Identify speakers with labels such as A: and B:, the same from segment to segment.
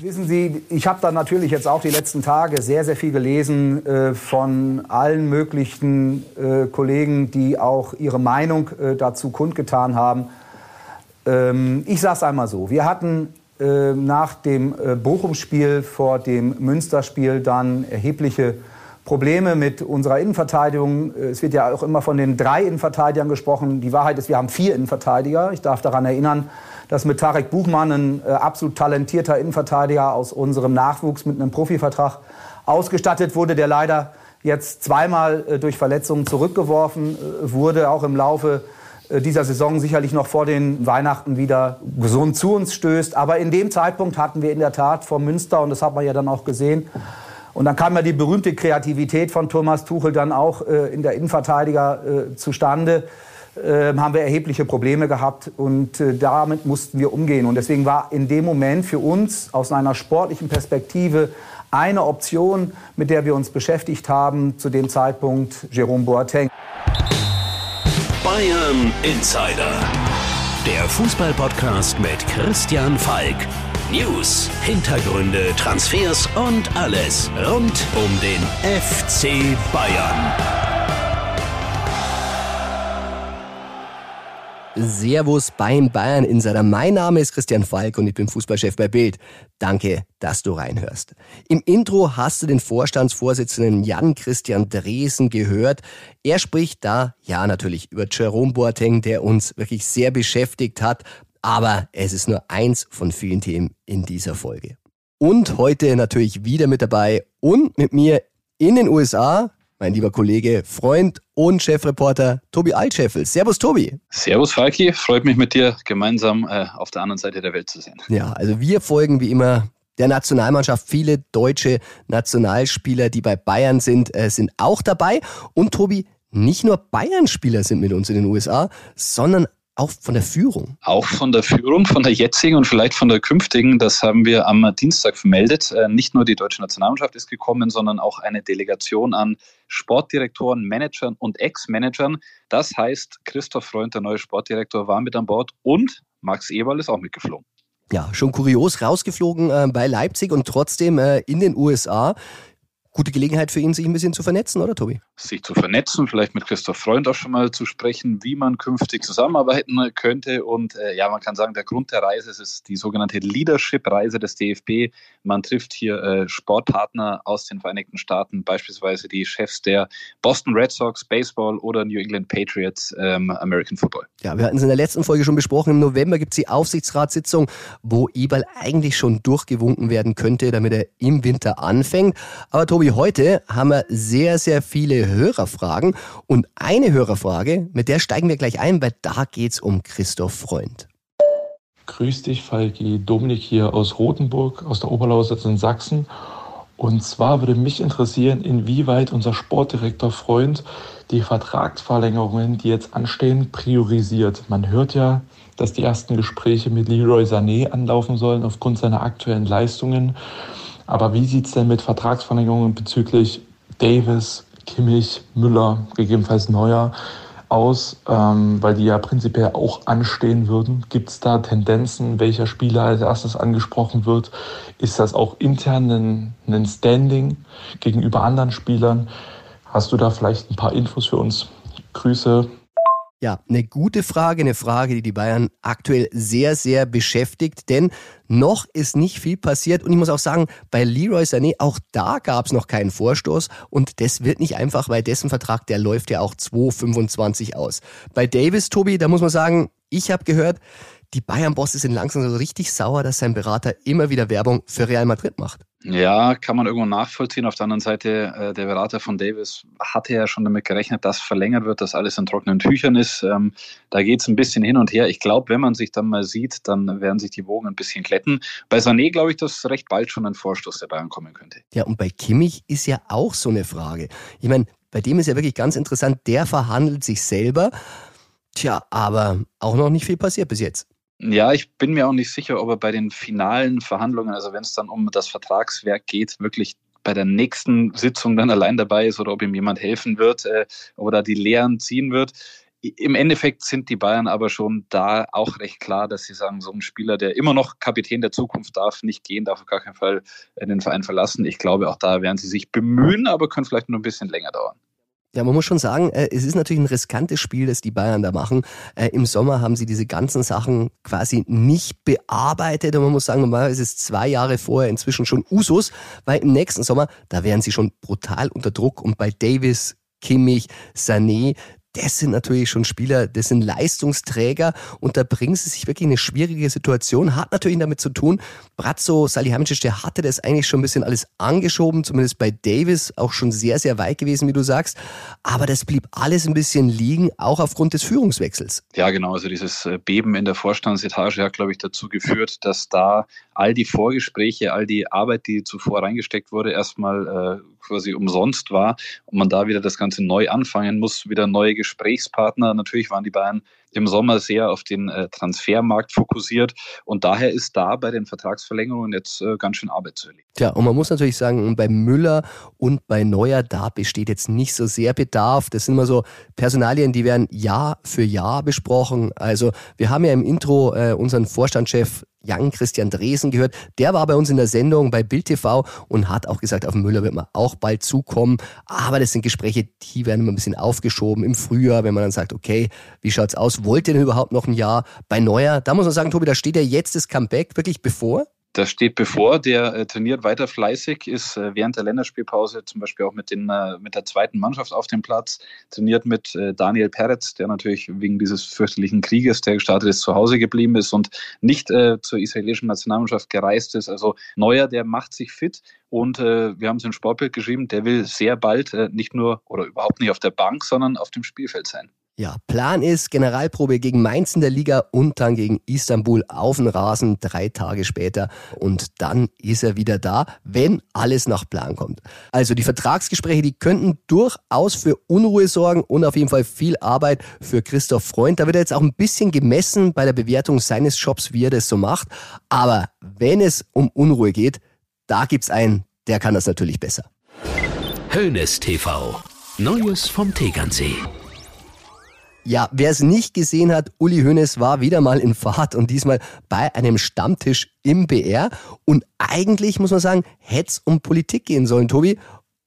A: Wissen Sie, ich habe da natürlich jetzt auch die letzten Tage sehr, sehr viel gelesen äh, von allen möglichen äh, Kollegen, die auch ihre Meinung äh, dazu kundgetan haben. Ähm, ich sage es einmal so, wir hatten äh, nach dem äh, Bochum-Spiel vor dem Münsterspiel dann erhebliche Probleme mit unserer Innenverteidigung. Es wird ja auch immer von den drei Innenverteidigern gesprochen. Die Wahrheit ist, wir haben vier Innenverteidiger. Ich darf daran erinnern, dass mit Tarek Buchmann ein äh, absolut talentierter Innenverteidiger aus unserem Nachwuchs mit einem Profivertrag ausgestattet wurde, der leider jetzt zweimal äh, durch Verletzungen zurückgeworfen äh, wurde, auch im Laufe äh, dieser Saison sicherlich noch vor den Weihnachten wieder gesund zu uns stößt. Aber in dem Zeitpunkt hatten wir in der Tat vor Münster, und das hat man ja dann auch gesehen, und dann kam ja die berühmte Kreativität von Thomas Tuchel dann auch äh, in der Innenverteidiger äh, zustande haben wir erhebliche Probleme gehabt und äh, damit mussten wir umgehen. Und deswegen war in dem Moment für uns aus einer sportlichen Perspektive eine Option, mit der wir uns beschäftigt haben, zu dem Zeitpunkt Jerome Boateng.
B: Bayern Insider. Der Fußballpodcast mit Christian Falk. News, Hintergründe, Transfers und alles rund um den FC Bayern.
C: Servus beim Bayern Insider. Mein Name ist Christian Falk und ich bin Fußballchef bei Bild. Danke, dass du reinhörst. Im Intro hast du den Vorstandsvorsitzenden Jan Christian Dresen gehört. Er spricht da, ja, natürlich über Jerome Boateng, der uns wirklich sehr beschäftigt hat. Aber es ist nur eins von vielen Themen in dieser Folge. Und heute natürlich wieder mit dabei und mit mir in den USA mein lieber Kollege, Freund und Chefreporter Tobi Altscheffel. Servus, Tobi.
D: Servus, Falki. Freut mich mit dir gemeinsam äh, auf der anderen Seite der Welt zu sein.
C: Ja, also wir folgen wie immer der Nationalmannschaft. Viele deutsche Nationalspieler, die bei Bayern sind, äh, sind auch dabei. Und Tobi, nicht nur Bayern-Spieler sind mit uns in den USA, sondern auch von der Führung.
D: Auch von der Führung, von der jetzigen und vielleicht von der künftigen. Das haben wir am Dienstag vermeldet. Äh, nicht nur die deutsche Nationalmannschaft ist gekommen, sondern auch eine Delegation an Sportdirektoren, Managern und Ex-Managern. Das heißt, Christoph Freund, der neue Sportdirektor, war mit an Bord und Max Eberl ist auch mitgeflogen.
C: Ja, schon kurios rausgeflogen äh, bei Leipzig und trotzdem äh, in den USA gute Gelegenheit für ihn, sich ein bisschen zu vernetzen, oder Tobi?
D: Sich zu vernetzen, vielleicht mit Christoph Freund auch schon mal zu sprechen, wie man künftig zusammenarbeiten könnte. Und äh, ja, man kann sagen, der Grund der Reise ist die sogenannte Leadership-Reise des DFB. Man trifft hier äh, Sportpartner aus den Vereinigten Staaten, beispielsweise die Chefs der Boston Red Sox, Baseball oder New England Patriots, ähm, American Football.
C: Ja, wir hatten es in der letzten Folge schon besprochen. Im November gibt es die Aufsichtsratssitzung, wo Eberl eigentlich schon durchgewunken werden könnte, damit er im Winter anfängt. Aber Tobi, wie heute haben wir sehr, sehr viele Hörerfragen. Und eine Hörerfrage, mit der steigen wir gleich ein, weil da geht es um Christoph Freund.
E: Grüß dich, Falki. Dominik hier aus Rothenburg, aus der Oberlausitz in Sachsen. Und zwar würde mich interessieren, inwieweit unser Sportdirektor Freund die Vertragsverlängerungen, die jetzt anstehen, priorisiert. Man hört ja, dass die ersten Gespräche mit Leroy Sané anlaufen sollen aufgrund seiner aktuellen Leistungen. Aber wie sieht es denn mit Vertragsverlängerungen bezüglich Davis, Kimmich, Müller, gegebenenfalls Neuer aus, ähm, weil die ja prinzipiell auch anstehen würden? Gibt es da Tendenzen, welcher Spieler als erstes angesprochen wird? Ist das auch intern ein, ein Standing gegenüber anderen Spielern? Hast du da vielleicht ein paar Infos für uns? Grüße,
C: ja, eine gute Frage, eine Frage, die die Bayern aktuell sehr, sehr beschäftigt, denn noch ist nicht viel passiert und ich muss auch sagen, bei Leroy Sané, auch da gab es noch keinen Vorstoß und das wird nicht einfach, weil dessen Vertrag, der läuft ja auch 2,25 aus. Bei Davis, Tobi, da muss man sagen, ich habe gehört, die Bayern-Bosse sind langsam so richtig sauer, dass sein Berater immer wieder Werbung für Real Madrid macht.
D: Ja, kann man irgendwo nachvollziehen. Auf der anderen Seite, äh, der Berater von Davis hatte ja schon damit gerechnet, dass verlängert wird, dass alles in trockenen Tüchern ist. Ähm, da geht es ein bisschen hin und her. Ich glaube, wenn man sich dann mal sieht, dann werden sich die Wogen ein bisschen glätten. Bei Sané glaube ich, dass recht bald schon ein Vorstoß der Bayern kommen könnte.
C: Ja, und bei Kimmich ist ja auch so eine Frage. Ich meine, bei dem ist ja wirklich ganz interessant, der verhandelt sich selber. Tja, aber auch noch nicht viel passiert bis jetzt.
D: Ja, ich bin mir auch nicht sicher, ob er bei den finalen Verhandlungen, also wenn es dann um das Vertragswerk geht, wirklich bei der nächsten Sitzung dann allein dabei ist oder ob ihm jemand helfen wird, äh, ob er da die Lehren ziehen wird. im Endeffekt sind die Bayern aber schon da auch recht klar, dass sie sagen, so ein Spieler, der immer noch Kapitän der Zukunft darf, nicht gehen, darf auf gar keinen Fall den Verein verlassen. Ich glaube, auch da werden sie sich bemühen, aber können vielleicht noch ein bisschen länger dauern.
C: Ja, man muss schon sagen, äh, es ist natürlich ein riskantes Spiel, das die Bayern da machen. Äh, Im Sommer haben sie diese ganzen Sachen quasi nicht bearbeitet und man muss sagen, normalerweise ist es zwei Jahre vorher inzwischen schon Usus, weil im nächsten Sommer, da wären sie schon brutal unter Druck und bei Davis, Kimmich, Sané, das sind natürlich schon Spieler, das sind Leistungsträger und da bringen sie sich wirklich in eine schwierige Situation. Hat natürlich damit zu tun, Brazzo Salihamidzic, der hatte das eigentlich schon ein bisschen alles angeschoben, zumindest bei Davis auch schon sehr, sehr weit gewesen, wie du sagst. Aber das blieb alles ein bisschen liegen, auch aufgrund des Führungswechsels.
D: Ja, genau. Also dieses äh, Beben in der Vorstandsetage hat, glaube ich, dazu geführt, dass da all die Vorgespräche, all die Arbeit, die zuvor reingesteckt wurde, erstmal äh, quasi umsonst war und man da wieder das Ganze neu anfangen muss, wieder neue Gesprächspartner. Natürlich waren die Bayern im Sommer sehr auf den äh, Transfermarkt fokussiert und daher ist da bei den Vertragsverlängerungen jetzt äh, ganz schön Arbeit zu erledigen.
C: Tja, und man muss natürlich sagen, bei Müller und bei Neuer, da besteht jetzt nicht so sehr Bedarf. Das sind immer so Personalien, die werden Jahr für Jahr besprochen. Also wir haben ja im Intro äh, unseren Vorstandschef Jan Christian Dresen gehört. Der war bei uns in der Sendung bei Bild TV und hat auch gesagt, auf Müller wird man auch bald zukommen. Aber das sind Gespräche, die werden immer ein bisschen aufgeschoben im Frühjahr, wenn man dann sagt, okay, wie schaut's aus? Wollt ihr denn überhaupt noch ein Jahr? Bei Neuer, da muss man sagen, Tobi, da steht ja jetzt das Comeback wirklich bevor.
D: Das steht bevor, der äh, trainiert weiter fleißig, ist äh, während der Länderspielpause zum Beispiel auch mit, den, äh, mit der zweiten Mannschaft auf dem Platz, trainiert mit äh, Daniel Peretz, der natürlich wegen dieses fürchterlichen Krieges, der gestartet ist, zu Hause geblieben ist und nicht äh, zur israelischen Nationalmannschaft gereist ist. Also Neuer, der macht sich fit und äh, wir haben es im Sportbild geschrieben, der will sehr bald nicht nur oder überhaupt nicht auf der Bank, sondern auf dem Spielfeld sein.
C: Ja, Plan ist Generalprobe gegen Mainz in der Liga und dann gegen Istanbul auf den Rasen drei Tage später. Und dann ist er wieder da, wenn alles nach Plan kommt. Also die Vertragsgespräche, die könnten durchaus für Unruhe sorgen und auf jeden Fall viel Arbeit für Christoph Freund. Da wird er jetzt auch ein bisschen gemessen bei der Bewertung seines Jobs, wie er das so macht. Aber wenn es um Unruhe geht, da gibt's einen, der kann das natürlich besser.
B: Hönes TV. Neues vom Tegernsee.
C: Ja, wer es nicht gesehen hat, Uli Hoeneß war wieder mal in Fahrt und diesmal bei einem Stammtisch im BR. Und eigentlich muss man sagen, hätte es um Politik gehen sollen, Tobi.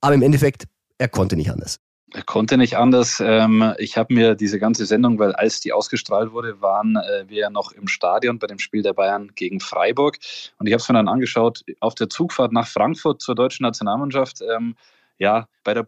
C: Aber im Endeffekt, er konnte nicht anders.
D: Er konnte nicht anders. Ähm, ich habe mir diese ganze Sendung, weil als die ausgestrahlt wurde, waren äh, wir ja noch im Stadion bei dem Spiel der Bayern gegen Freiburg. Und ich habe es mir dann angeschaut auf der Zugfahrt nach Frankfurt zur deutschen Nationalmannschaft. Ähm, ja, bei der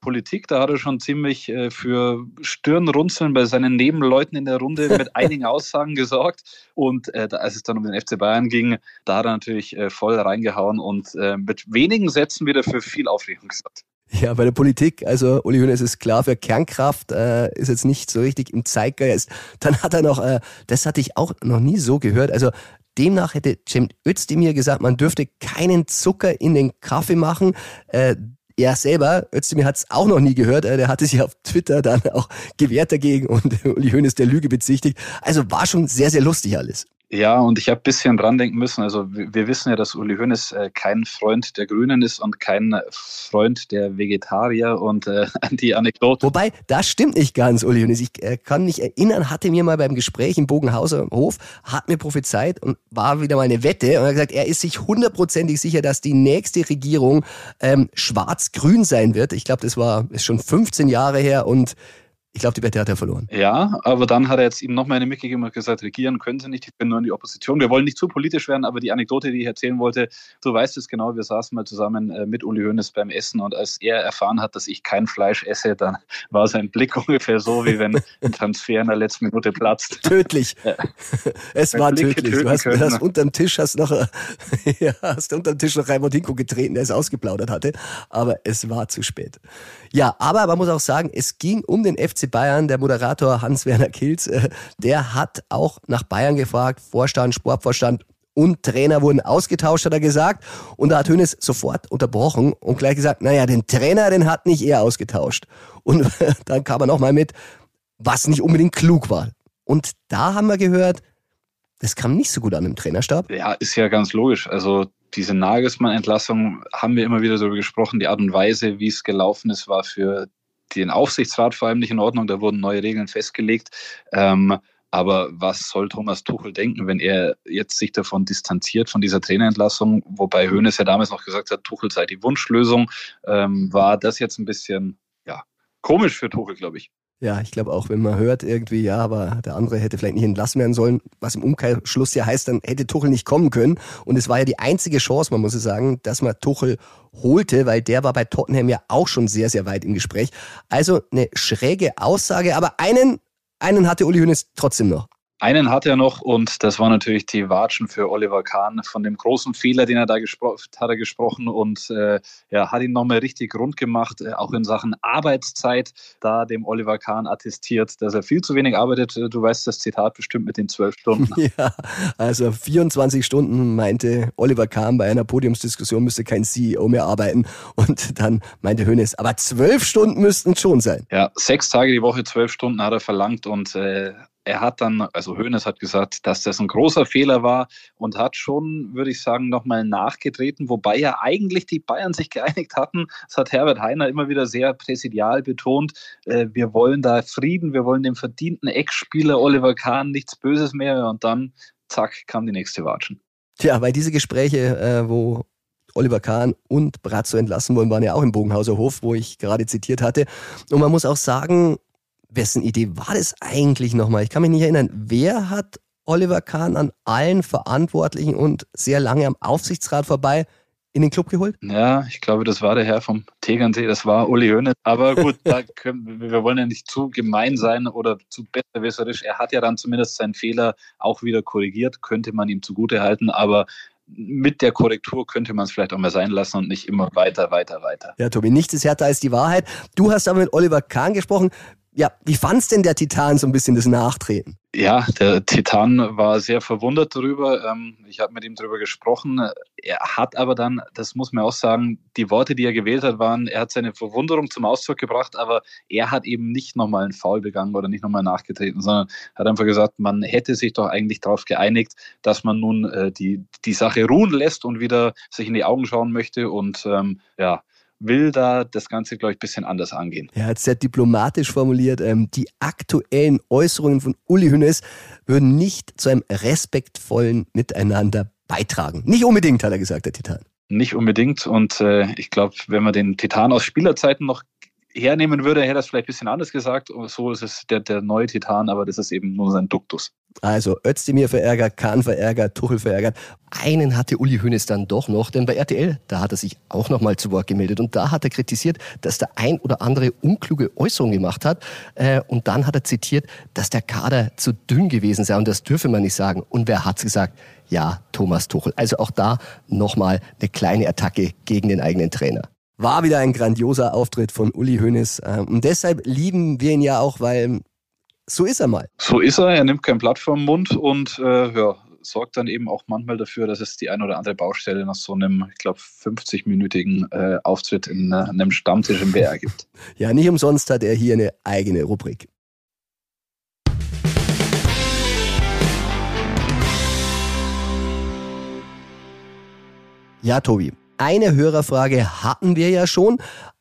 D: Politik, da hat er schon ziemlich äh, für Stirnrunzeln bei seinen Nebenleuten in der Runde mit einigen Aussagen gesorgt. Und äh, als es dann um den FC Bayern ging, da hat er natürlich äh, voll reingehauen und äh, mit wenigen Sätzen wieder für viel Aufregung gesorgt.
C: Ja, bei der Politik, also Uli Hoeneß ist klar für Kernkraft, äh, ist jetzt nicht so richtig im Zeitgeist. Dann hat er noch, äh, das hatte ich auch noch nie so gehört, also Demnach hätte Cem Özdemir gesagt, man dürfte keinen Zucker in den Kaffee machen. Äh, er selber, Özdemir hat es auch noch nie gehört, äh, der hatte sich auf Twitter dann auch gewehrt dagegen und Uli Hoeneß der Lüge bezichtigt. Also war schon sehr, sehr lustig alles.
D: Ja, und ich habe ein bisschen dran denken müssen. Also wir wissen ja, dass Uli Hoeneß äh, kein Freund der Grünen ist und kein Freund der Vegetarier und äh, die Anekdote.
C: Wobei, das stimmt nicht ganz, Uli Hoeneß. Ich äh, kann mich erinnern, hatte mir mal beim Gespräch im Bogenhauser Hof, hat mir prophezeit und war wieder mal eine Wette und hat gesagt, er ist sich hundertprozentig sicher, dass die nächste Regierung ähm, schwarz-grün sein wird. Ich glaube, das war ist schon 15 Jahre her und ich glaube, die Wette hat er verloren.
D: Ja, aber dann hat er jetzt ihm nochmal eine mitgegeben und gesagt, regieren können sie nicht, ich bin nur in die Opposition. Wir wollen nicht zu politisch werden, aber die Anekdote, die ich erzählen wollte, du weißt es genau, wir saßen mal zusammen äh, mit Uli Hoeneß beim Essen und als er erfahren hat, dass ich kein Fleisch esse, dann war sein Blick ungefähr so, wie wenn ein Transfer in der letzten Minute platzt.
C: Tödlich. Ja. Es war tödlich. Du hast, können. hast unterm Tisch hast noch, ja, hast unterm Tisch noch Raimund Hinko getreten, der es ausgeplaudert hatte, aber es war zu spät. Ja, aber man muss auch sagen, es ging um den FC FC Bayern, der Moderator Hans-Werner Kilz, äh, der hat auch nach Bayern gefragt, Vorstand, Sportvorstand und Trainer wurden ausgetauscht, hat er gesagt. Und da hat Hönes sofort unterbrochen und gleich gesagt, naja, den Trainer, den hat nicht er ausgetauscht. Und dann kam er nochmal mit, was nicht unbedingt klug war. Und da haben wir gehört, das kam nicht so gut an im Trainerstab.
D: Ja, ist ja ganz logisch. Also diese Nagelsmann-Entlassung haben wir immer wieder darüber gesprochen. Die Art und Weise, wie es gelaufen ist, war für den Aufsichtsrat vor allem nicht in Ordnung. Da wurden neue Regeln festgelegt. Ähm, aber was soll Thomas Tuchel denken, wenn er jetzt sich davon distanziert, von dieser Trainerentlassung? Wobei Hoeneß ja damals noch gesagt hat, Tuchel sei die Wunschlösung. Ähm, war das jetzt ein bisschen ja, komisch für Tuchel, glaube ich.
C: Ja, ich glaube auch, wenn man hört irgendwie, ja, aber der andere hätte vielleicht nicht entlassen werden sollen, was im Umkehrschluss ja heißt, dann hätte Tuchel nicht kommen können. Und es war ja die einzige Chance, man muss es sagen, dass man Tuchel holte, weil der war bei Tottenham ja auch schon sehr, sehr weit im Gespräch. Also eine schräge Aussage, aber einen, einen hatte Uli Hoeneß trotzdem noch.
D: Einen hat er noch und das war natürlich die Watschen für Oliver Kahn. Von dem großen Fehler, den er da gesprochen hat, er gesprochen und äh, ja, hat ihn nochmal richtig rund gemacht, äh, auch in Sachen Arbeitszeit, da dem Oliver Kahn attestiert, dass er viel zu wenig arbeitet. Du weißt das Zitat bestimmt mit den zwölf Stunden.
C: Ja, also 24 Stunden meinte Oliver Kahn bei einer Podiumsdiskussion müsste kein CEO mehr arbeiten und dann meinte Hönes, aber zwölf Stunden müssten schon sein.
D: Ja, sechs Tage die Woche, zwölf Stunden hat er verlangt und äh, er hat dann, also Hoeneß hat gesagt, dass das ein großer Fehler war und hat schon, würde ich sagen, nochmal nachgetreten, wobei ja eigentlich die Bayern sich geeinigt hatten. Das hat Herbert Heiner immer wieder sehr präsidial betont. Äh, wir wollen da Frieden, wir wollen dem verdienten Ex-Spieler Oliver Kahn nichts Böses mehr und dann, zack, kam die nächste Watschen.
C: Tja, weil diese Gespräche, äh, wo Oliver Kahn und Brazzo entlassen wurden, waren ja auch im Bogenhauser Hof, wo ich gerade zitiert hatte. Und man muss auch sagen, wessen Idee war das eigentlich nochmal? Ich kann mich nicht erinnern. Wer hat Oliver Kahn an allen Verantwortlichen und sehr lange am Aufsichtsrat vorbei in den Club geholt?
D: Ja, ich glaube, das war der Herr vom Tegernsee, das war Uli Hoeneß. Aber gut, können, wir wollen ja nicht zu gemein sein oder zu besserwisserisch. Er hat ja dann zumindest seinen Fehler auch wieder korrigiert, könnte man ihm zugute halten. Aber mit der Korrektur könnte man es vielleicht auch mal sein lassen und nicht immer weiter, weiter, weiter.
C: Ja, Tobi, nichts ist härter als die Wahrheit. Du hast aber mit Oliver Kahn gesprochen. Ja, wie fand's denn der Titan so ein bisschen das Nachtreten?
D: Ja, der Titan war sehr verwundert darüber. Ähm, ich habe mit ihm darüber gesprochen. Er hat aber dann, das muss man auch sagen, die Worte, die er gewählt hat, waren, er hat seine Verwunderung zum Ausdruck gebracht, aber er hat eben nicht nochmal einen Foul begangen oder nicht nochmal nachgetreten, sondern hat einfach gesagt, man hätte sich doch eigentlich darauf geeinigt, dass man nun äh, die, die Sache ruhen lässt und wieder sich in die Augen schauen möchte. Und ähm, ja, will da das Ganze, glaube ich, ein bisschen anders angehen.
C: Er hat sehr diplomatisch formuliert, ähm, die aktuellen Äußerungen von Uli Hünnes würden nicht zu einem respektvollen Miteinander beitragen. Nicht unbedingt, hat er gesagt, der Titan.
D: Nicht unbedingt. Und äh, ich glaube, wenn man den Titan aus Spielerzeiten noch hernehmen würde, hätte er es vielleicht ein bisschen anders gesagt. So ist es der, der neue Titan, aber das ist eben nur sein Duktus.
C: Also Özdemir verärgert, Kahn verärgert, Tuchel verärgert. Einen hatte Uli Hoeneß dann doch noch, denn bei RTL, da hat er sich auch noch mal zu Wort gemeldet und da hat er kritisiert, dass der ein oder andere unkluge Äußerung gemacht hat äh, und dann hat er zitiert, dass der Kader zu dünn gewesen sei und das dürfe man nicht sagen. Und wer hat's gesagt? Ja, Thomas Tuchel. Also auch da nochmal eine kleine Attacke gegen den eigenen Trainer. War wieder ein grandioser Auftritt von Uli Hoeneß. Ähm, und deshalb lieben wir ihn ja auch, weil so ist er mal.
D: So ist er, er nimmt kein Blatt vom Mund und äh, ja, sorgt dann eben auch manchmal dafür, dass es die ein oder andere Baustelle nach so einem, ich glaube, 50-minütigen äh, Auftritt in äh, einem Stammtisch im BR gibt.
C: ja, nicht umsonst hat er hier eine eigene Rubrik. Ja, Tobi, eine Hörerfrage hatten wir ja schon.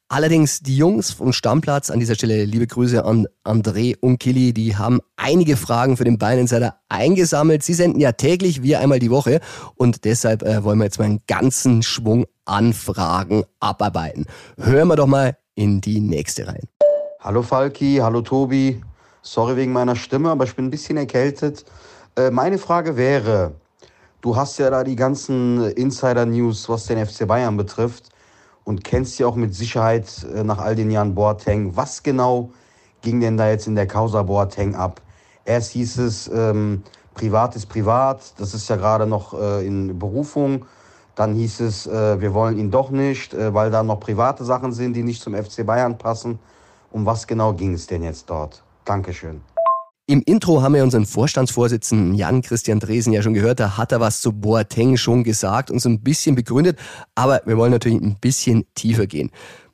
C: Allerdings die Jungs vom Stammplatz, an dieser Stelle liebe Grüße an André und Kili, die haben einige Fragen für den Bayern Insider eingesammelt. Sie senden ja täglich, wir einmal die Woche und deshalb äh, wollen wir jetzt mal einen ganzen Schwung Anfragen abarbeiten. Hören wir doch mal in die nächste rein.
F: Hallo Falki, hallo Tobi. Sorry wegen meiner Stimme, aber ich bin ein bisschen erkältet. Äh, meine Frage wäre, Du hast ja da die ganzen Insider-News, was den FC Bayern betrifft und kennst ja auch mit Sicherheit äh, nach all den Jahren Boateng. Was genau ging denn da jetzt in der Causa Boateng ab? Erst hieß es, ähm, privat ist privat, das ist ja gerade noch äh, in Berufung. Dann hieß es, äh, wir wollen ihn doch nicht, äh, weil da noch private Sachen sind, die nicht zum FC Bayern passen. Um was genau ging es denn jetzt dort? Dankeschön.
C: Im Intro haben wir unseren Vorstandsvorsitzenden Jan Christian Dresen ja schon gehört, da hat er was zu Boateng schon gesagt und so ein bisschen begründet, aber wir wollen natürlich ein bisschen tiefer gehen.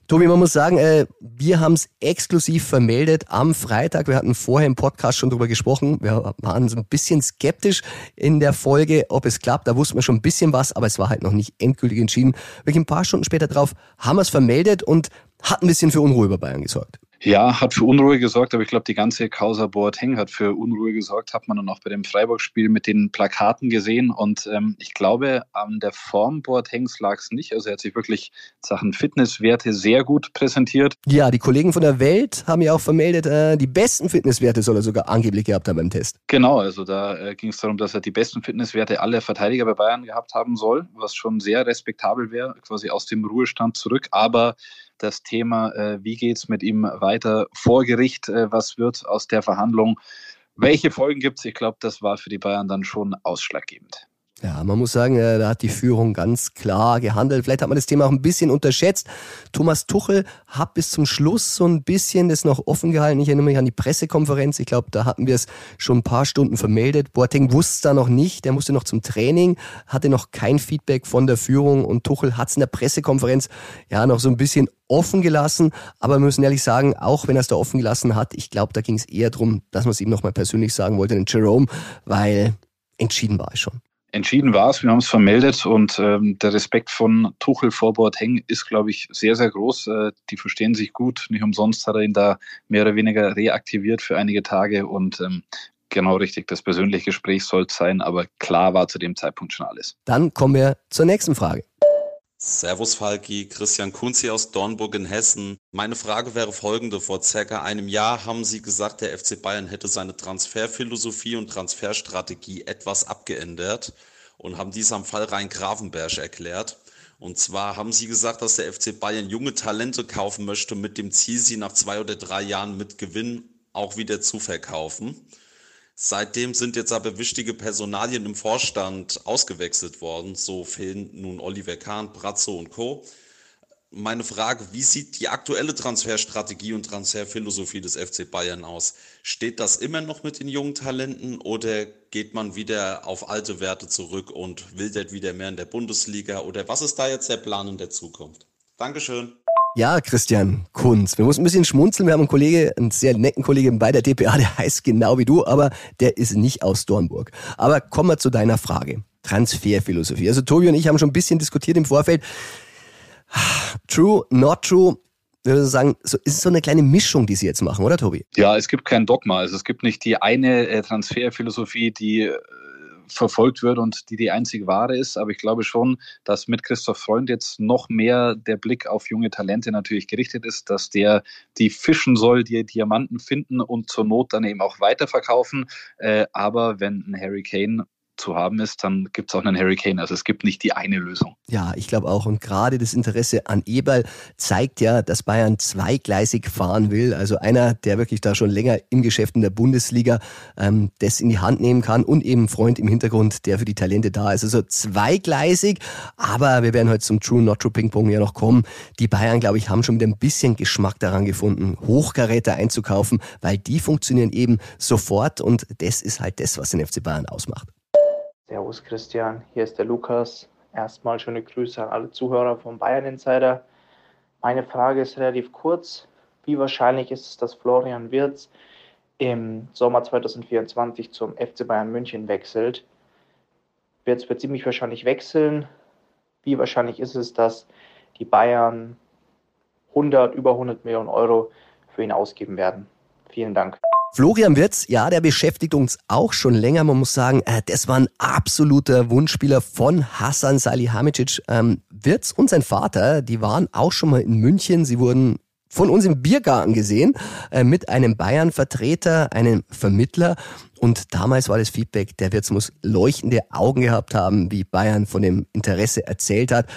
C: Tobi, man muss sagen, äh, wir haben es exklusiv vermeldet am Freitag. Wir hatten vorher im Podcast schon drüber gesprochen. Wir waren so ein bisschen skeptisch in der Folge, ob es klappt. Da wussten wir schon ein bisschen was, aber es war halt noch nicht endgültig entschieden. Wirklich ein paar Stunden später drauf haben wir es vermeldet und hat ein bisschen für Unruhe bei Bayern gesorgt.
D: Ja, hat für Unruhe gesorgt, aber ich glaube, die ganze Causa Boateng hat für Unruhe gesorgt, hat man dann auch bei dem Freiburg-Spiel mit den Plakaten gesehen. Und ähm, ich glaube, an der Form Boatengs lag es nicht. Also er hat sich wirklich Sachen Fitnesswerte sehr gut präsentiert.
C: Ja, die Kollegen von der Welt haben ja auch vermeldet, äh, die besten Fitnesswerte soll er sogar angeblich gehabt haben beim Test.
D: Genau, also da äh, ging es darum, dass er die besten Fitnesswerte aller Verteidiger bei Bayern gehabt haben soll, was schon sehr respektabel wäre, quasi aus dem Ruhestand zurück. Aber das Thema, äh, wie geht es mit ihm weiter vor Gericht, äh, was wird aus der Verhandlung, welche Folgen gibt es, ich glaube, das war für die Bayern dann schon ausschlaggebend.
C: Ja, man muss sagen, äh, da hat die Führung ganz klar gehandelt. Vielleicht hat man das Thema auch ein bisschen unterschätzt. Thomas Tuchel hat bis zum Schluss so ein bisschen das noch offen gehalten. Ich erinnere mich an die Pressekonferenz. Ich glaube, da hatten wir es schon ein paar Stunden vermeldet. Boateng wusste es da noch nicht. Der musste noch zum Training, hatte noch kein Feedback von der Führung und Tuchel hat es in der Pressekonferenz ja noch so ein bisschen offen gelassen. Aber wir müssen ehrlich sagen, auch wenn er es da offen gelassen hat, ich glaube, da ging es eher darum, dass man es ihm nochmal persönlich sagen wollte, den Jerome, weil entschieden war es schon.
D: Entschieden war es, wir haben es vermeldet und ähm, der Respekt von Tuchel vor Boateng ist, glaube ich, sehr, sehr groß. Äh, die verstehen sich gut. Nicht umsonst hat er ihn da mehr oder weniger reaktiviert für einige Tage und ähm, genau richtig, das persönliche Gespräch soll es sein, aber klar war zu dem Zeitpunkt schon alles.
C: Dann kommen wir zur nächsten Frage.
G: Servus Falki, Christian Kunzi aus Dornburg in Hessen. Meine Frage wäre folgende. Vor circa einem Jahr haben Sie gesagt, der FC Bayern hätte seine Transferphilosophie und Transferstrategie etwas abgeändert und haben dies am Fall Rhein-Gravenberg erklärt. Und zwar haben Sie gesagt, dass der FC Bayern junge Talente kaufen möchte mit dem Ziel, sie nach zwei oder drei Jahren mit Gewinn auch wieder zu verkaufen. Seitdem sind jetzt aber wichtige Personalien im Vorstand ausgewechselt worden. So fehlen nun Oliver Kahn, Brazzo und Co meine Frage, wie sieht die aktuelle Transferstrategie und Transferphilosophie des FC Bayern aus? Steht das immer noch mit den jungen Talenten oder geht man wieder auf alte Werte zurück und wildert wieder mehr in der Bundesliga? Oder was ist da jetzt der Plan in der Zukunft? Dankeschön.
C: Ja, Christian Kunz. Wir mussten ein bisschen schmunzeln. Wir haben einen Kollege, einen sehr netten Kollegen bei der DPA, der heißt genau wie du, aber der ist nicht aus Dornburg. Aber kommen wir zu deiner Frage. Transferphilosophie. Also Tobi und ich haben schon ein bisschen diskutiert im Vorfeld. True, not true. Ich würde sagen, so ist es so eine kleine Mischung, die Sie jetzt machen, oder Tobi?
D: Ja, es gibt kein Dogma. Also es gibt nicht die eine äh, Transferphilosophie, die äh, verfolgt wird und die die einzige wahre ist. Aber ich glaube schon, dass mit Christoph Freund jetzt noch mehr der Blick auf junge Talente natürlich gerichtet ist, dass der die fischen soll, die Diamanten finden und zur Not dann eben auch weiterverkaufen. Äh, aber wenn ein Harry Kane zu haben ist, dann gibt es auch einen Hurricane. Also es gibt nicht die eine Lösung.
C: Ja, ich glaube auch. Und gerade das Interesse an Eberl zeigt ja, dass Bayern zweigleisig fahren will. Also einer, der wirklich da schon länger im Geschäft in der Bundesliga ähm, das in die Hand nehmen kann und eben Freund im Hintergrund, der für die Talente da ist. Also zweigleisig, aber wir werden heute zum True Not True Ping Pong ja noch kommen. Die Bayern, glaube ich, haben schon wieder ein bisschen Geschmack daran gefunden, Hochkaräter einzukaufen, weil die funktionieren eben sofort und das ist halt das, was den FC Bayern ausmacht.
H: Servus Christian, hier ist der Lukas. Erstmal schöne Grüße an alle Zuhörer vom Bayern Insider. Meine Frage ist relativ kurz. Wie wahrscheinlich ist es, dass Florian Wirz im Sommer 2024 zum FC Bayern München wechselt? Wirtz wird ziemlich wahrscheinlich wechseln. Wie wahrscheinlich ist es, dass die Bayern 100, über 100 Millionen Euro für ihn ausgeben werden? Vielen Dank.
C: Florian Wirtz, ja, der beschäftigt uns auch schon länger. Man muss sagen, äh, das war ein absoluter Wunschspieler von Hassan Salihamidzic. Ähm, Wirtz und sein Vater, die waren auch schon mal in München. Sie wurden von uns im Biergarten gesehen äh, mit einem Bayern-Vertreter, einem Vermittler. Und damals war das Feedback, der Wirtz muss leuchtende Augen gehabt haben, wie Bayern von dem Interesse erzählt hat.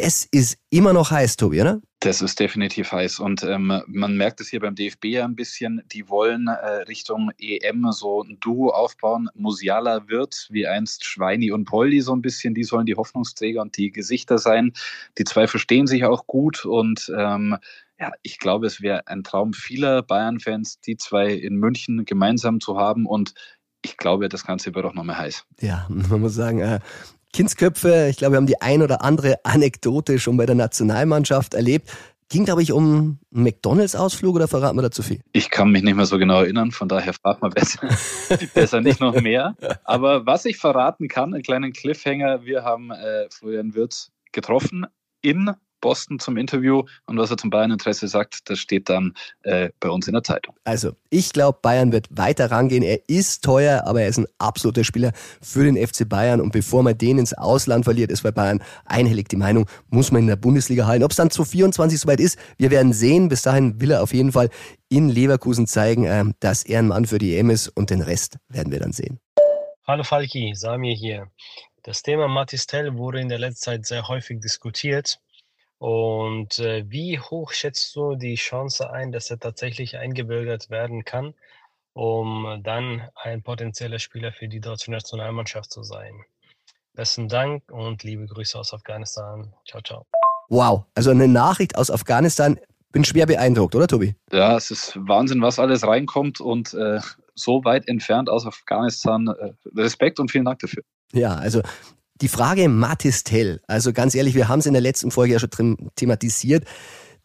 C: Das ist immer noch heiß, Tobi, oder?
D: Das ist definitiv heiß und ähm, man merkt es hier beim DFB ja ein bisschen, die wollen äh, Richtung EM so ein Duo aufbauen. Musiala wird wie einst Schweini und Poldi so ein bisschen, die sollen die Hoffnungsträger und die Gesichter sein. Die zwei verstehen sich auch gut und ähm, ja, ich glaube, es wäre ein Traum vieler Bayern-Fans, die zwei in München gemeinsam zu haben und ich glaube, das Ganze wird auch noch mehr heiß.
C: Ja, man muss sagen, äh, Kindsköpfe, ich glaube, wir haben die ein oder andere Anekdote schon bei der Nationalmannschaft erlebt. Ging, glaube ich, um einen McDonalds-Ausflug oder verraten wir da zu viel?
D: Ich kann mich nicht mehr so genau erinnern, von daher fragt man besser, besser nicht noch mehr. Aber was ich verraten kann, einen kleinen Cliffhanger, wir haben äh, Florian Wirtz getroffen in Boston zum Interview und was er zum Bayern-Interesse sagt, das steht dann äh, bei uns in der Zeitung.
C: Also, ich glaube, Bayern wird weiter rangehen. Er ist teuer, aber er ist ein absoluter Spieler für den FC Bayern. Und bevor man den ins Ausland verliert, ist bei Bayern einhellig die Meinung, muss man in der Bundesliga halten. Ob es dann zu 24 soweit ist, wir werden sehen. Bis dahin will er auf jeden Fall in Leverkusen zeigen, äh, dass er ein Mann für die EM ist und den Rest werden wir dann sehen.
I: Hallo Falki, Samir hier. Das Thema Matistel wurde in der letzten Zeit sehr häufig diskutiert. Und äh, wie hoch schätzt du die Chance ein, dass er tatsächlich eingebürgert werden kann, um dann ein potenzieller Spieler für die deutsche Nationalmannschaft zu sein? Besten Dank und liebe Grüße aus Afghanistan. Ciao, ciao.
C: Wow, also eine Nachricht aus Afghanistan. Bin schwer beeindruckt, oder Tobi?
D: Ja, es ist Wahnsinn, was alles reinkommt und äh, so weit entfernt aus Afghanistan. Äh, Respekt und vielen Dank dafür.
C: Ja, also die Frage Matistel, also ganz ehrlich, wir haben es in der letzten Folge ja schon thematisiert.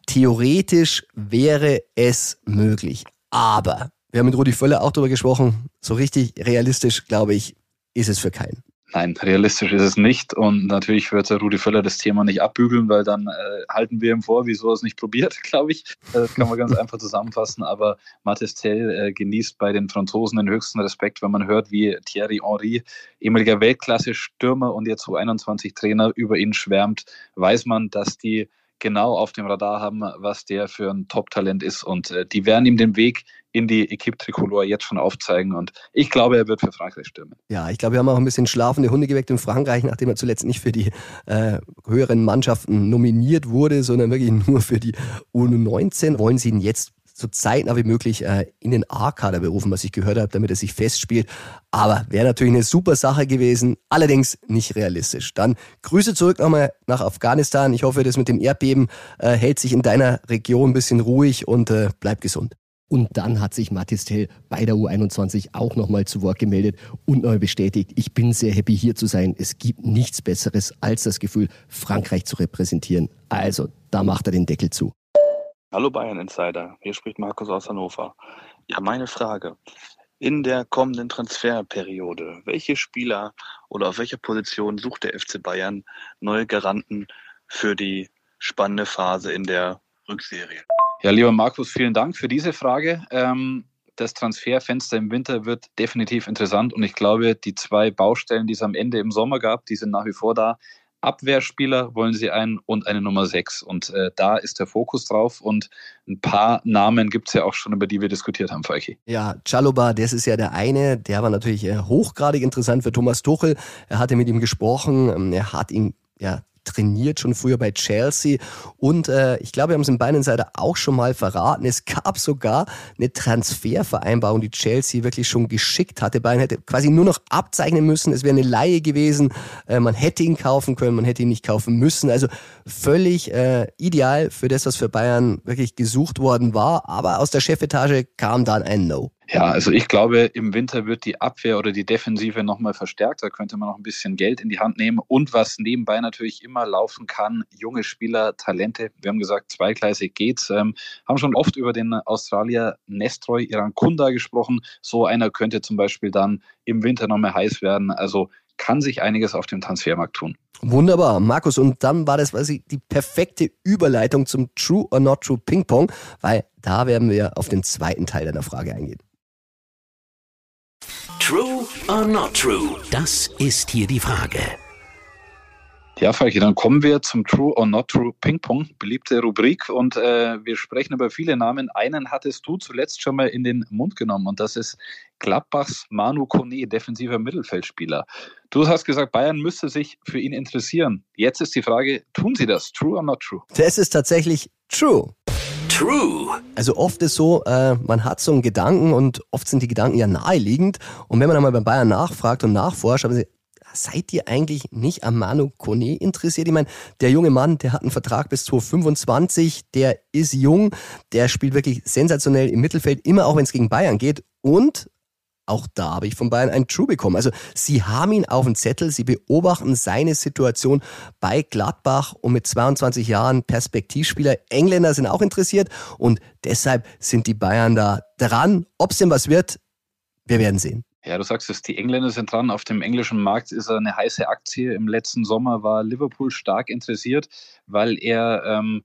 C: Theoretisch wäre es möglich. Aber wir haben mit Rudi Völler auch darüber gesprochen. So richtig realistisch, glaube ich, ist es für keinen.
D: Nein, realistisch ist es nicht. Und natürlich wird der Rudi Völler das Thema nicht abbügeln, weil dann äh, halten wir ihm vor, wieso er es nicht probiert, glaube ich. Das kann man ganz einfach zusammenfassen. Aber Mathis Tell äh, genießt bei den Franzosen den höchsten Respekt, wenn man hört, wie Thierry Henry, ehemaliger Weltklasse-Stürmer und jetzt U21-Trainer, über ihn schwärmt, weiß man, dass die genau auf dem Radar haben, was der für ein Top-Talent ist. Und äh, die werden ihm den Weg in die Equipe Tricolore jetzt schon aufzeigen. Und ich glaube, er wird für Frankreich stürmen.
C: Ja, ich glaube, wir haben auch ein bisschen schlafende Hunde geweckt in Frankreich, nachdem er zuletzt nicht für die äh, höheren Mannschaften nominiert wurde, sondern wirklich nur für die U19. Wollen sie ihn jetzt so zeitnah wie möglich äh, in den A-Kader berufen, was ich gehört habe, damit er sich festspielt. Aber wäre natürlich eine super Sache gewesen, allerdings nicht realistisch. Dann Grüße zurück nochmal nach Afghanistan. Ich hoffe, das mit dem Erdbeben äh, hält sich in deiner Region ein bisschen ruhig und äh, bleib gesund. Und dann hat sich Mathis Tell bei der U21 auch nochmal zu Wort gemeldet und neu bestätigt, ich bin sehr happy hier zu sein. Es gibt nichts Besseres als das Gefühl, Frankreich zu repräsentieren. Also, da macht er den Deckel zu.
J: Hallo Bayern Insider, hier spricht Markus aus Hannover. Ja, meine Frage. In der kommenden Transferperiode, welche Spieler oder auf welcher Position sucht der FC Bayern neue Garanten für die spannende Phase in der Rückserie?
D: Ja, lieber Markus, vielen Dank für diese Frage. Ähm, das Transferfenster im Winter wird definitiv interessant und ich glaube, die zwei Baustellen, die es am Ende im Sommer gab, die sind nach wie vor da. Abwehrspieler wollen sie einen und eine Nummer 6. Und äh, da ist der Fokus drauf. Und ein paar Namen gibt es ja auch schon, über die wir diskutiert haben, Falki.
C: Ja, Chaloba, das ist ja der eine. Der war natürlich äh, hochgradig interessant für Thomas Tuchel. Er hatte mit ihm gesprochen. Ähm, er hat ihn ja trainiert, schon früher bei Chelsea. Und äh, ich glaube, wir haben es in Beinen Insider auch schon mal verraten. Es gab sogar eine Transfervereinbarung, die Chelsea wirklich schon geschickt hatte. Bayern hätte quasi nur noch abzeichnen müssen. Es wäre eine Laie gewesen. Äh, man hätte ihn kaufen können, man hätte ihn nicht kaufen müssen. Also völlig äh, ideal für das, was für Bayern wirklich gesucht worden war. Aber aus der Chefetage kam dann ein No.
D: Ja, also ich glaube, im Winter wird die Abwehr oder die Defensive nochmal verstärkt. Da könnte man noch ein bisschen Geld in die Hand nehmen. Und was nebenbei natürlich immer laufen kann, junge Spieler, Talente. Wir haben gesagt, zweigleisig geht's. Ähm, haben schon oft über den Australier Nestroy Irankunda gesprochen. So einer könnte zum Beispiel dann im Winter nochmal heiß werden. Also kann sich einiges auf dem Transfermarkt tun.
C: Wunderbar, Markus. Und dann war das quasi die perfekte Überleitung zum True or Not True Ping Pong, weil da werden wir auf den zweiten Teil deiner Frage eingehen.
B: True or not true? Das ist hier die Frage.
D: Ja, Falki, dann kommen wir zum True or Not True Ping Pong, beliebte Rubrik. Und äh, wir sprechen über viele Namen. Einen hattest du zuletzt schon mal in den Mund genommen und das ist Gladbachs Manu Kone, defensiver Mittelfeldspieler. Du hast gesagt, Bayern müsste sich für ihn interessieren. Jetzt ist die Frage, tun sie das? True or not true?
C: Das ist tatsächlich true.
B: True.
C: Also oft ist so, äh, man hat so einen Gedanken und oft sind die Gedanken ja naheliegend. Und wenn man einmal beim Bayern nachfragt und nachforscht, aber sie, seid ihr eigentlich nicht am Manu Kone interessiert? Ich meine, der junge Mann, der hat einen Vertrag bis 2025, der ist jung, der spielt wirklich sensationell im Mittelfeld, immer auch wenn es gegen Bayern geht. Und auch da habe ich von Bayern ein True bekommen. Also sie haben ihn auf dem Zettel, sie beobachten seine Situation bei Gladbach und mit 22 Jahren Perspektivspieler. Engländer sind auch interessiert und deshalb sind die Bayern da dran. Ob es denn was wird, wir werden sehen.
D: Ja, du sagst es, die Engländer sind dran. Auf dem englischen Markt ist er eine heiße Aktie. Im letzten Sommer war Liverpool stark interessiert, weil er ähm,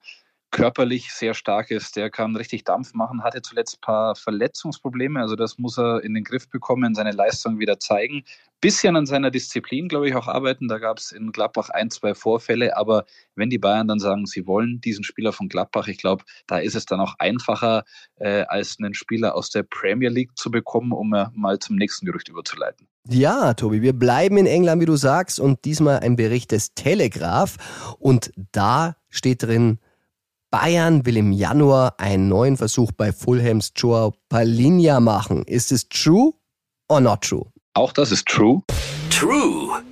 D: körperlich sehr stark ist. Der kann richtig Dampf machen, hatte zuletzt ein paar Verletzungsprobleme. Also das muss er in den Griff bekommen, seine Leistung wieder zeigen. Bisschen an seiner Disziplin, glaube ich, auch arbeiten. Da gab es in Gladbach ein, zwei Vorfälle. Aber wenn die Bayern dann sagen, sie wollen diesen Spieler von Gladbach, ich glaube, da ist es dann auch einfacher, äh, als einen Spieler aus der Premier League zu bekommen, um äh, mal zum nächsten Gerücht überzuleiten.
C: Ja, Tobi, wir bleiben in England, wie du sagst, und diesmal ein Bericht des Telegraph. Und da steht drin, Bayern will im Januar einen neuen Versuch bei Fulhams Joao Palinha machen. Ist es true or not true?
D: Auch das ist true.
B: True.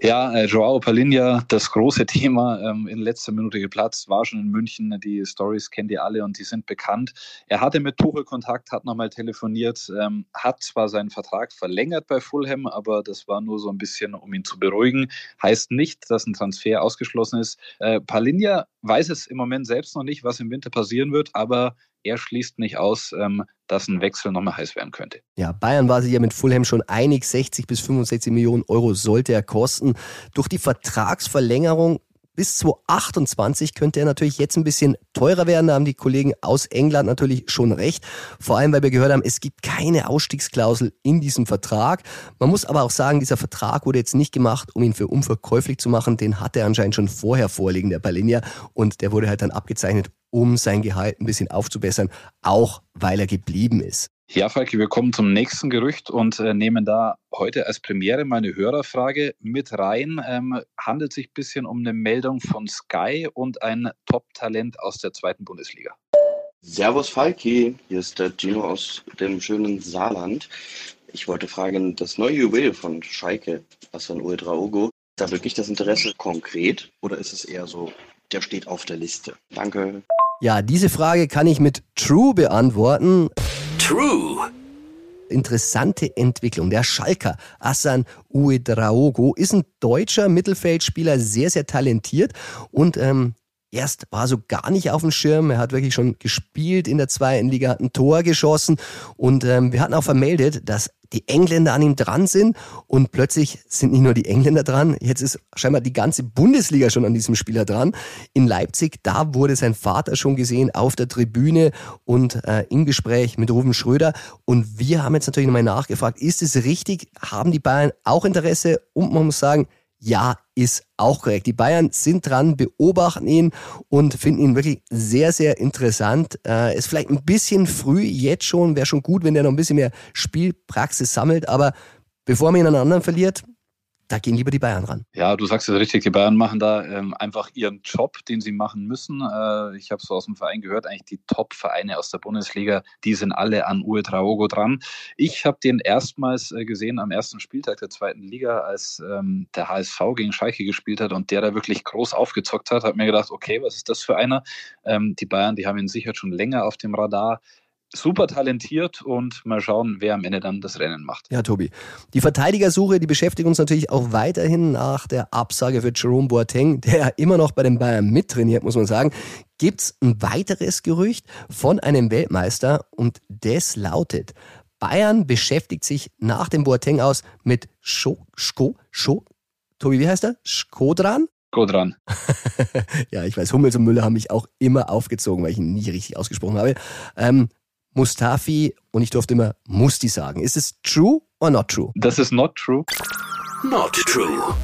D: Ja, äh, Joao Palinha, das große Thema, ähm, in letzter Minute geplatzt, war schon in München. Die Stories kennt ihr alle und die sind bekannt. Er hatte mit Tuchel Kontakt, hat nochmal telefoniert, ähm, hat zwar seinen Vertrag verlängert bei Fulham, aber das war nur so ein bisschen, um ihn zu beruhigen. Heißt nicht, dass ein Transfer ausgeschlossen ist. Äh, Palinha weiß es im Moment selbst noch nicht, was im Winter passieren wird, aber er schließt nicht aus, ähm, dass ein Wechsel nochmal heiß werden könnte.
C: Ja, Bayern war sich ja mit Fulham schon einig, 60 bis 65 Millionen Euro sollte er kosten. Durch die Vertragsverlängerung bis 2028 könnte er natürlich jetzt ein bisschen teurer werden. Da haben die Kollegen aus England natürlich schon recht. Vor allem, weil wir gehört haben, es gibt keine Ausstiegsklausel in diesem Vertrag. Man muss aber auch sagen, dieser Vertrag wurde jetzt nicht gemacht, um ihn für unverkäuflich zu machen. Den hatte er anscheinend schon vorher vorliegen, der Palinja. Und der wurde halt dann abgezeichnet, um sein Gehalt ein bisschen aufzubessern, auch weil er geblieben ist.
D: Ja, Falki, wir kommen zum nächsten Gerücht und äh, nehmen da heute als Premiere meine Hörerfrage mit rein. Ähm, handelt sich ein bisschen um eine Meldung von Sky und ein Top-Talent aus der zweiten Bundesliga.
K: Servus Falki, hier ist der Gino aus dem schönen Saarland. Ich wollte fragen, das neue Juwel von Schalke, Hassan Uedraogo, da wirklich das Interesse konkret oder ist es eher so, der steht auf der Liste? Danke.
C: Ja, diese Frage kann ich mit True beantworten.
B: True.
C: Interessante Entwicklung. Der Schalker Assan Uedraogo ist ein deutscher Mittelfeldspieler, sehr, sehr talentiert und ähm, Erst war so gar nicht auf dem Schirm. Er hat wirklich schon gespielt in der zweiten Liga, hat ein Tor geschossen. Und ähm, wir hatten auch vermeldet, dass die Engländer an ihm dran sind. Und plötzlich sind nicht nur die Engländer dran, jetzt ist scheinbar die ganze Bundesliga schon an diesem Spieler dran. In Leipzig, da wurde sein Vater schon gesehen auf der Tribüne und äh, im Gespräch mit Ruben Schröder. Und wir haben jetzt natürlich nochmal nachgefragt, ist es richtig, haben die Bayern auch Interesse? Und man muss sagen, ja, ist auch korrekt. Die Bayern sind dran, beobachten ihn und finden ihn wirklich sehr, sehr interessant. Äh, ist vielleicht ein bisschen früh jetzt schon, wäre schon gut, wenn der noch ein bisschen mehr Spielpraxis sammelt, aber bevor man ihn an anderen verliert, da gehen lieber die Bayern ran.
D: Ja, du sagst es richtig, die Bayern machen da ähm, einfach ihren Job, den sie machen müssen. Äh, ich habe so aus dem Verein gehört, eigentlich die Top-Vereine aus der Bundesliga, die sind alle an Uwe Traogo dran. Ich habe den erstmals äh, gesehen am ersten Spieltag der zweiten Liga, als ähm, der HSV gegen Schalke gespielt hat und der da wirklich groß aufgezockt hat. Hat mir gedacht, okay, was ist das für einer? Ähm, die Bayern, die haben ihn sicher schon länger auf dem Radar super talentiert und mal schauen, wer am Ende dann das Rennen macht.
C: Ja, Tobi. Die Verteidigersuche, die beschäftigt uns natürlich auch weiterhin nach der Absage für Jerome Boateng, der ja immer noch bei den Bayern mittrainiert, muss man sagen. Gibt's ein weiteres Gerücht von einem Weltmeister und das lautet, Bayern beschäftigt sich nach dem Boateng aus mit Scho, Schko, Scho, Tobi, wie heißt er? Skodran?
D: Skodran.
C: ja, ich weiß, Hummels und Müller haben mich auch immer aufgezogen, weil ich ihn nie richtig ausgesprochen habe. Ähm, Mustafi und ich durfte immer Musti sagen. Ist es true or not true?
D: Das ist not true.
B: Not true.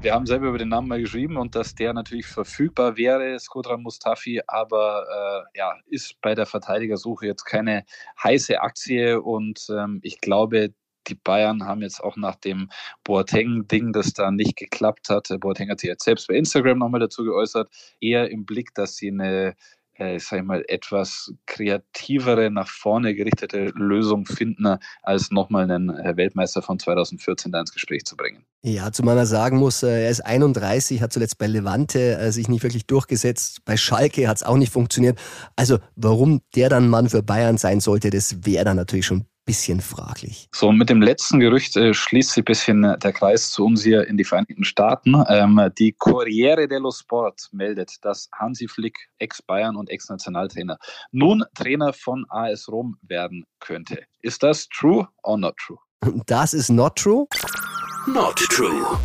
D: Wir haben selber über den Namen mal geschrieben und dass der natürlich verfügbar wäre, Skodran Mustafi, aber äh, ja, ist bei der Verteidigersuche jetzt keine heiße Aktie und ähm, ich glaube, die Bayern haben jetzt auch nach dem Boateng-Ding, das da nicht geklappt hat, Boateng hat sich jetzt selbst bei Instagram nochmal dazu geäußert, eher im Blick, dass sie eine äh, sag ich mal, etwas kreativere, nach vorne gerichtete Lösung finden, als nochmal einen äh, Weltmeister von 2014 da ins Gespräch zu bringen.
C: Ja, zumal man sagen muss, äh, er ist 31, hat zuletzt bei Levante äh, sich nicht wirklich durchgesetzt. Bei Schalke hat es auch nicht funktioniert. Also warum der dann Mann für Bayern sein sollte, das wäre dann natürlich schon bisschen fraglich.
D: So, mit dem letzten Gerücht äh, schließt sich ein bisschen äh, der Kreis zu uns hier in die Vereinigten Staaten. Ähm, die Corriere dello Sport meldet, dass Hansi Flick, Ex-Bayern und Ex-Nationaltrainer, nun Trainer von AS Rom werden könnte. Ist das true or not true?
C: Das ist not true?
B: Not true.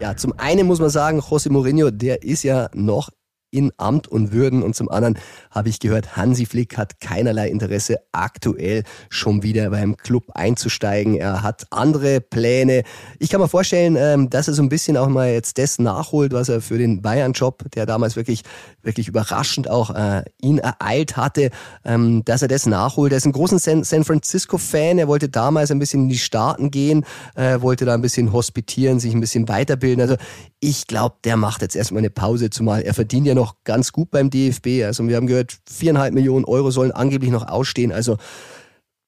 C: Ja, zum einen muss man sagen, José Mourinho, der ist ja noch in Amt und Würden und zum anderen habe ich gehört, Hansi Flick hat keinerlei Interesse aktuell schon wieder beim Club einzusteigen. Er hat andere Pläne. Ich kann mir vorstellen, ähm, dass er so ein bisschen auch mal jetzt das nachholt, was er für den Bayern-Job, der damals wirklich, wirklich überraschend auch äh, ihn ereilt hatte, ähm, dass er das nachholt. Er ist ein großer San Francisco-Fan. Er wollte damals ein bisschen in die Staaten gehen, äh, wollte da ein bisschen hospitieren, sich ein bisschen weiterbilden. Also ich glaube, der macht jetzt erstmal eine Pause, zumal er verdient ja noch ganz gut beim DFB. Also wir haben gehört, viereinhalb Millionen Euro sollen angeblich noch ausstehen. Also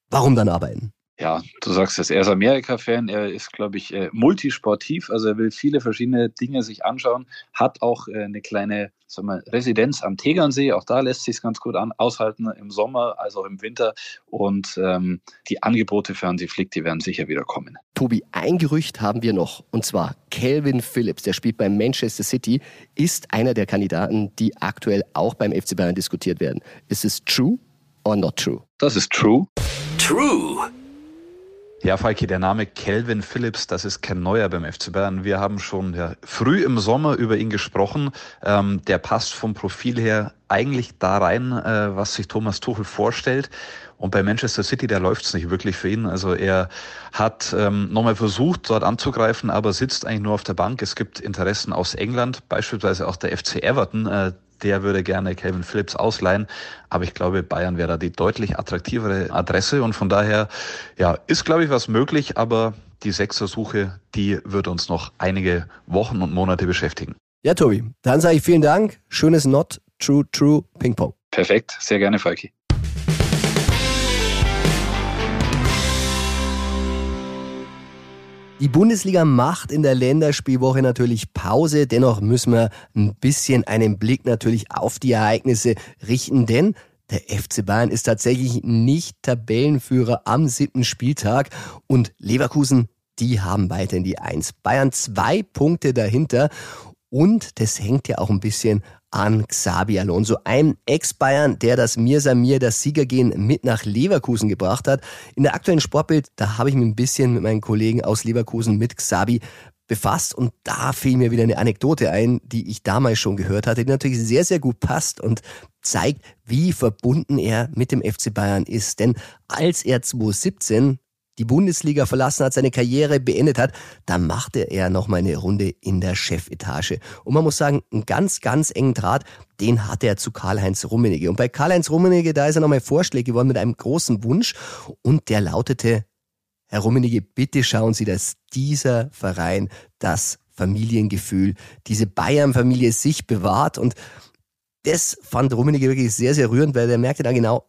C: warum dann arbeiten?
D: Ja, du sagst es, er ist Amerika-Fan, er ist, glaube ich, äh, multisportiv, also er will viele verschiedene Dinge sich anschauen, hat auch äh, eine kleine sag mal, Residenz am Tegernsee, auch da lässt sich es ganz gut an, aushalten im Sommer als auch im Winter und ähm, die Angebote für Hansi Flick, die werden sicher wieder kommen.
C: Tobi, ein Gerücht haben wir noch und zwar Calvin Phillips, der spielt bei Manchester City, ist einer der Kandidaten, die aktuell auch beim FC Bayern diskutiert werden. Ist es true or not true?
D: Das ist true.
B: True.
L: Ja, Falki, der Name Kelvin Phillips, das ist kein neuer beim FC Bayern. Wir haben schon ja, früh im Sommer über ihn gesprochen. Ähm, der passt vom Profil her eigentlich da rein, äh, was sich Thomas Tuchel vorstellt. Und bei Manchester City, da läuft's nicht wirklich für ihn. Also er hat ähm, nochmal versucht, dort anzugreifen, aber sitzt eigentlich nur auf der Bank. Es gibt Interessen aus England, beispielsweise auch der FC Everton. Äh, der würde gerne Calvin Phillips ausleihen. Aber ich glaube, Bayern wäre da die deutlich attraktivere Adresse. Und von daher, ja, ist, glaube ich, was möglich. Aber die Sechsersuche, die wird uns noch einige Wochen und Monate beschäftigen.
C: Ja, Tobi, dann sage ich vielen Dank. Schönes Not True True Ping Pong.
D: Perfekt, sehr gerne, Falki.
C: Die Bundesliga macht in der Länderspielwoche natürlich Pause. Dennoch müssen wir ein bisschen einen Blick natürlich auf die Ereignisse richten, denn der FC Bayern ist tatsächlich nicht Tabellenführer am siebten Spieltag und Leverkusen, die haben weiterhin die Eins. Bayern zwei Punkte dahinter und das hängt ja auch ein bisschen an Xabi Alonso, ein Ex-Bayern, der das Mir Samir, das Siegergehen mit nach Leverkusen gebracht hat. In der aktuellen Sportbild, da habe ich mich ein bisschen mit meinen Kollegen aus Leverkusen mit Xabi befasst und da fiel mir wieder eine Anekdote ein, die ich damals schon gehört hatte, die natürlich sehr, sehr gut passt und zeigt, wie verbunden er mit dem FC Bayern ist. Denn als er 2017 die Bundesliga verlassen hat, seine Karriere beendet hat, dann machte er noch mal eine Runde in der Chefetage. Und man muss sagen, einen ganz, ganz engen Draht, den hatte er zu Karl-Heinz Rummenigge. Und bei Karl-Heinz Rummenigge, da ist er nochmal Vorschläge geworden mit einem großen Wunsch und der lautete, Herr Rummenigge, bitte schauen Sie, dass dieser Verein das Familiengefühl, diese Bayern-Familie sich bewahrt und das fand Rummenigge wirklich sehr, sehr rührend, weil er merkte dann genau,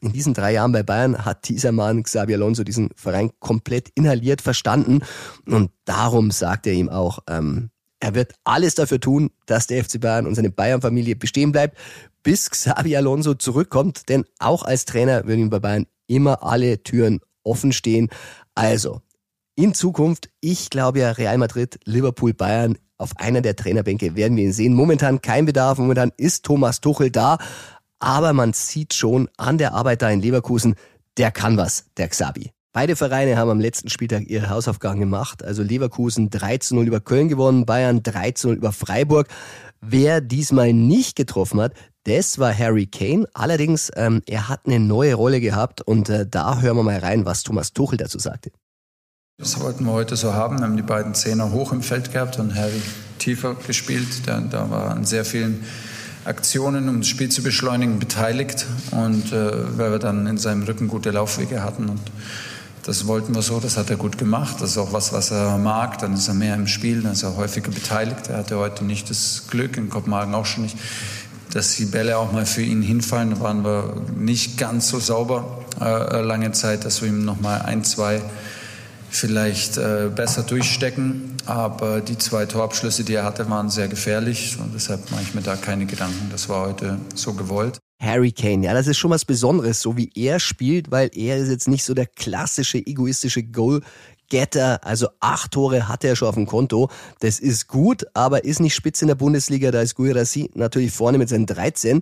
C: in diesen drei Jahren bei Bayern hat dieser Mann, Xabi Alonso, diesen Verein komplett inhaliert verstanden. Und darum sagt er ihm auch, ähm, er wird alles dafür tun, dass der FC Bayern und seine Bayern-Familie bestehen bleibt, bis Xabi Alonso zurückkommt. Denn auch als Trainer würden ihm bei Bayern immer alle Türen offen stehen. Also, in Zukunft, ich glaube ja, Real Madrid, Liverpool, Bayern, auf einer der Trainerbänke werden wir ihn sehen. Momentan kein Bedarf, momentan ist Thomas Tuchel da aber man sieht schon an der Arbeit da in Leverkusen, der kann was, der Xabi. Beide Vereine haben am letzten Spieltag ihre Hausaufgaben gemacht. Also Leverkusen 13-0 über Köln gewonnen, Bayern 13-0 über Freiburg. Wer diesmal nicht getroffen hat, das war Harry Kane. Allerdings, ähm, er hat eine neue Rolle gehabt und äh, da hören wir mal rein, was Thomas Tuchel dazu sagte.
M: Das wollten wir heute so haben. Wir haben die beiden Zehner hoch im Feld gehabt und Harry tiefer gespielt. Da, da war an sehr vielen Aktionen, um das Spiel zu beschleunigen, beteiligt und äh, weil wir dann in seinem Rücken gute Laufwege hatten und das wollten wir so, das hat er gut gemacht. Das ist auch was, was er mag. Dann ist er mehr im Spiel, dann ist er häufiger beteiligt. Er hatte heute nicht das Glück, in Kopenhagen auch schon nicht, dass die Bälle auch mal für ihn hinfallen. Da waren wir nicht ganz so sauber äh, lange Zeit, dass wir ihm noch mal ein, zwei vielleicht äh, besser durchstecken. Aber die zwei Torabschlüsse, die er hatte, waren sehr gefährlich und deshalb mache ich mir da keine Gedanken. Das war heute so gewollt.
C: Harry Kane, ja, das ist schon was Besonderes, so wie er spielt, weil er ist jetzt nicht so der klassische egoistische Goal Getter, also acht Tore hat er schon auf dem Konto. Das ist gut, aber ist nicht spitze in der Bundesliga. Da ist Guirassi natürlich vorne mit seinen 13.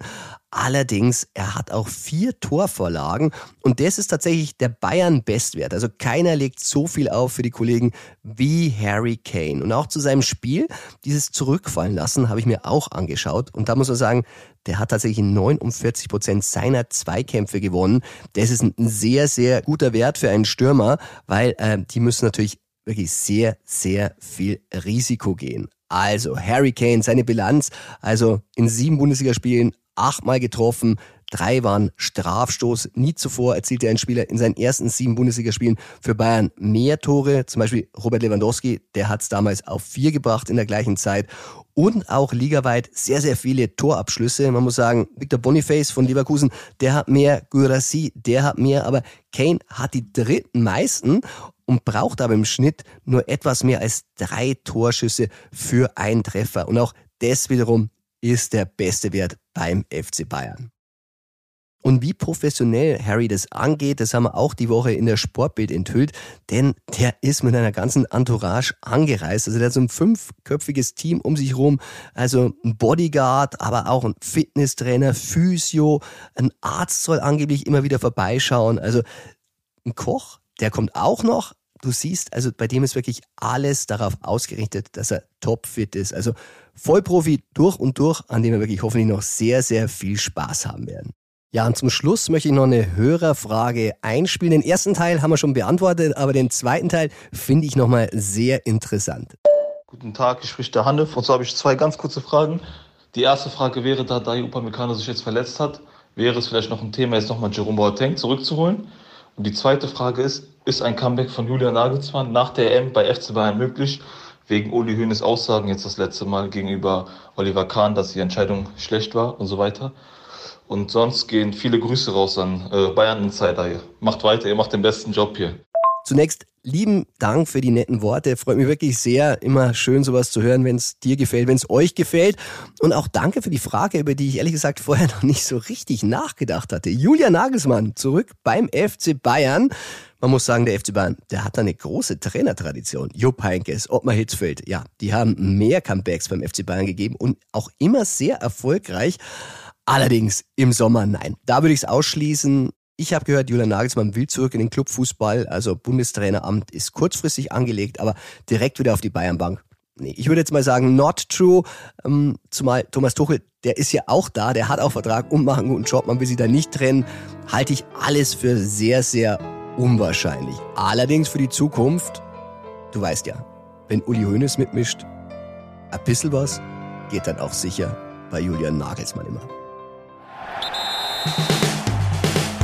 C: Allerdings, er hat auch vier Torvorlagen und das ist tatsächlich der Bayern-Bestwert. Also keiner legt so viel auf für die Kollegen wie Harry Kane. Und auch zu seinem Spiel, dieses Zurückfallen lassen, habe ich mir auch angeschaut. Und da muss man sagen, der hat tatsächlich 49 Prozent seiner Zweikämpfe gewonnen. Das ist ein sehr, sehr guter Wert für einen Stürmer, weil äh, die müssen natürlich wirklich sehr, sehr viel Risiko gehen. Also Harry Kane, seine Bilanz, also in sieben Bundesligaspielen achtmal getroffen, drei waren Strafstoß. Nie zuvor erzielte ein Spieler in seinen ersten sieben Bundesligaspielen für Bayern mehr Tore. Zum Beispiel Robert Lewandowski, der hat es damals auf vier gebracht in der gleichen Zeit. Und auch ligaweit sehr, sehr viele Torabschlüsse. Man muss sagen, Victor Boniface von Leverkusen, der hat mehr, Gurassi, der hat mehr, aber Kane hat die dritten meisten und braucht aber im Schnitt nur etwas mehr als drei Torschüsse für einen Treffer. Und auch das wiederum ist der beste Wert beim FC Bayern. Und wie professionell Harry das angeht, das haben wir auch die Woche in der Sportbild enthüllt, denn der ist mit einer ganzen Entourage angereist. Also der hat so ein fünfköpfiges Team um sich rum, also ein Bodyguard, aber auch ein Fitnesstrainer, Physio, ein Arzt soll angeblich immer wieder vorbeischauen, also ein Koch, der kommt auch noch, du siehst, also bei dem ist wirklich alles darauf ausgerichtet, dass er topfit ist. Also Vollprofi durch und durch, an dem wir wirklich hoffentlich noch sehr, sehr viel Spaß haben werden. Ja, und zum Schluss möchte ich noch eine Hörerfrage einspielen. Den ersten Teil haben wir schon beantwortet, aber den zweiten Teil finde ich nochmal sehr interessant.
N: Guten Tag, ich spricht der Hanif. Und so habe ich zwei ganz kurze Fragen. Die erste Frage wäre, da Dai Upamecano sich jetzt verletzt hat, wäre es vielleicht noch ein Thema, jetzt nochmal Jerome Boateng zurückzuholen? Und die zweite Frage ist, ist ein Comeback von Julian Nagelsmann nach der EM bei FC Bayern möglich? Wegen Uli Hoeneß Aussagen jetzt das letzte Mal gegenüber Oliver Kahn, dass die Entscheidung schlecht war und so weiter. Und sonst gehen viele Grüße raus an äh, Bayern Insider. Macht weiter, ihr macht den besten Job hier.
C: Zunächst lieben Dank für die netten Worte. Freut mich wirklich sehr, immer schön sowas zu hören, wenn es dir gefällt, wenn es euch gefällt. Und auch danke für die Frage, über die ich ehrlich gesagt vorher noch nicht so richtig nachgedacht hatte. Julia Nagelsmann zurück beim FC Bayern. Man muss sagen, der FC Bayern, der hat eine große Trainertradition. Jupp Heynckes, Ottmar Hitzfeld, ja, die haben mehr Comebacks beim FC Bayern gegeben und auch immer sehr erfolgreich. Allerdings im Sommer nein. Da würde ich es ausschließen. Ich habe gehört, Julian Nagelsmann will zurück in den Clubfußball. Also Bundestraineramt ist kurzfristig angelegt, aber direkt wieder auf die Bayernbank. Nee, ich würde jetzt mal sagen, not true. Ähm, zumal Thomas Tuchel, der ist ja auch da, der hat auch Vertrag und macht einen guten Job, man will sie da nicht trennen. Halte ich alles für sehr, sehr unwahrscheinlich. Allerdings für die Zukunft, du weißt ja, wenn Uli Hoeneß mitmischt, ein bisschen was geht dann auch sicher bei Julian Nagelsmann immer.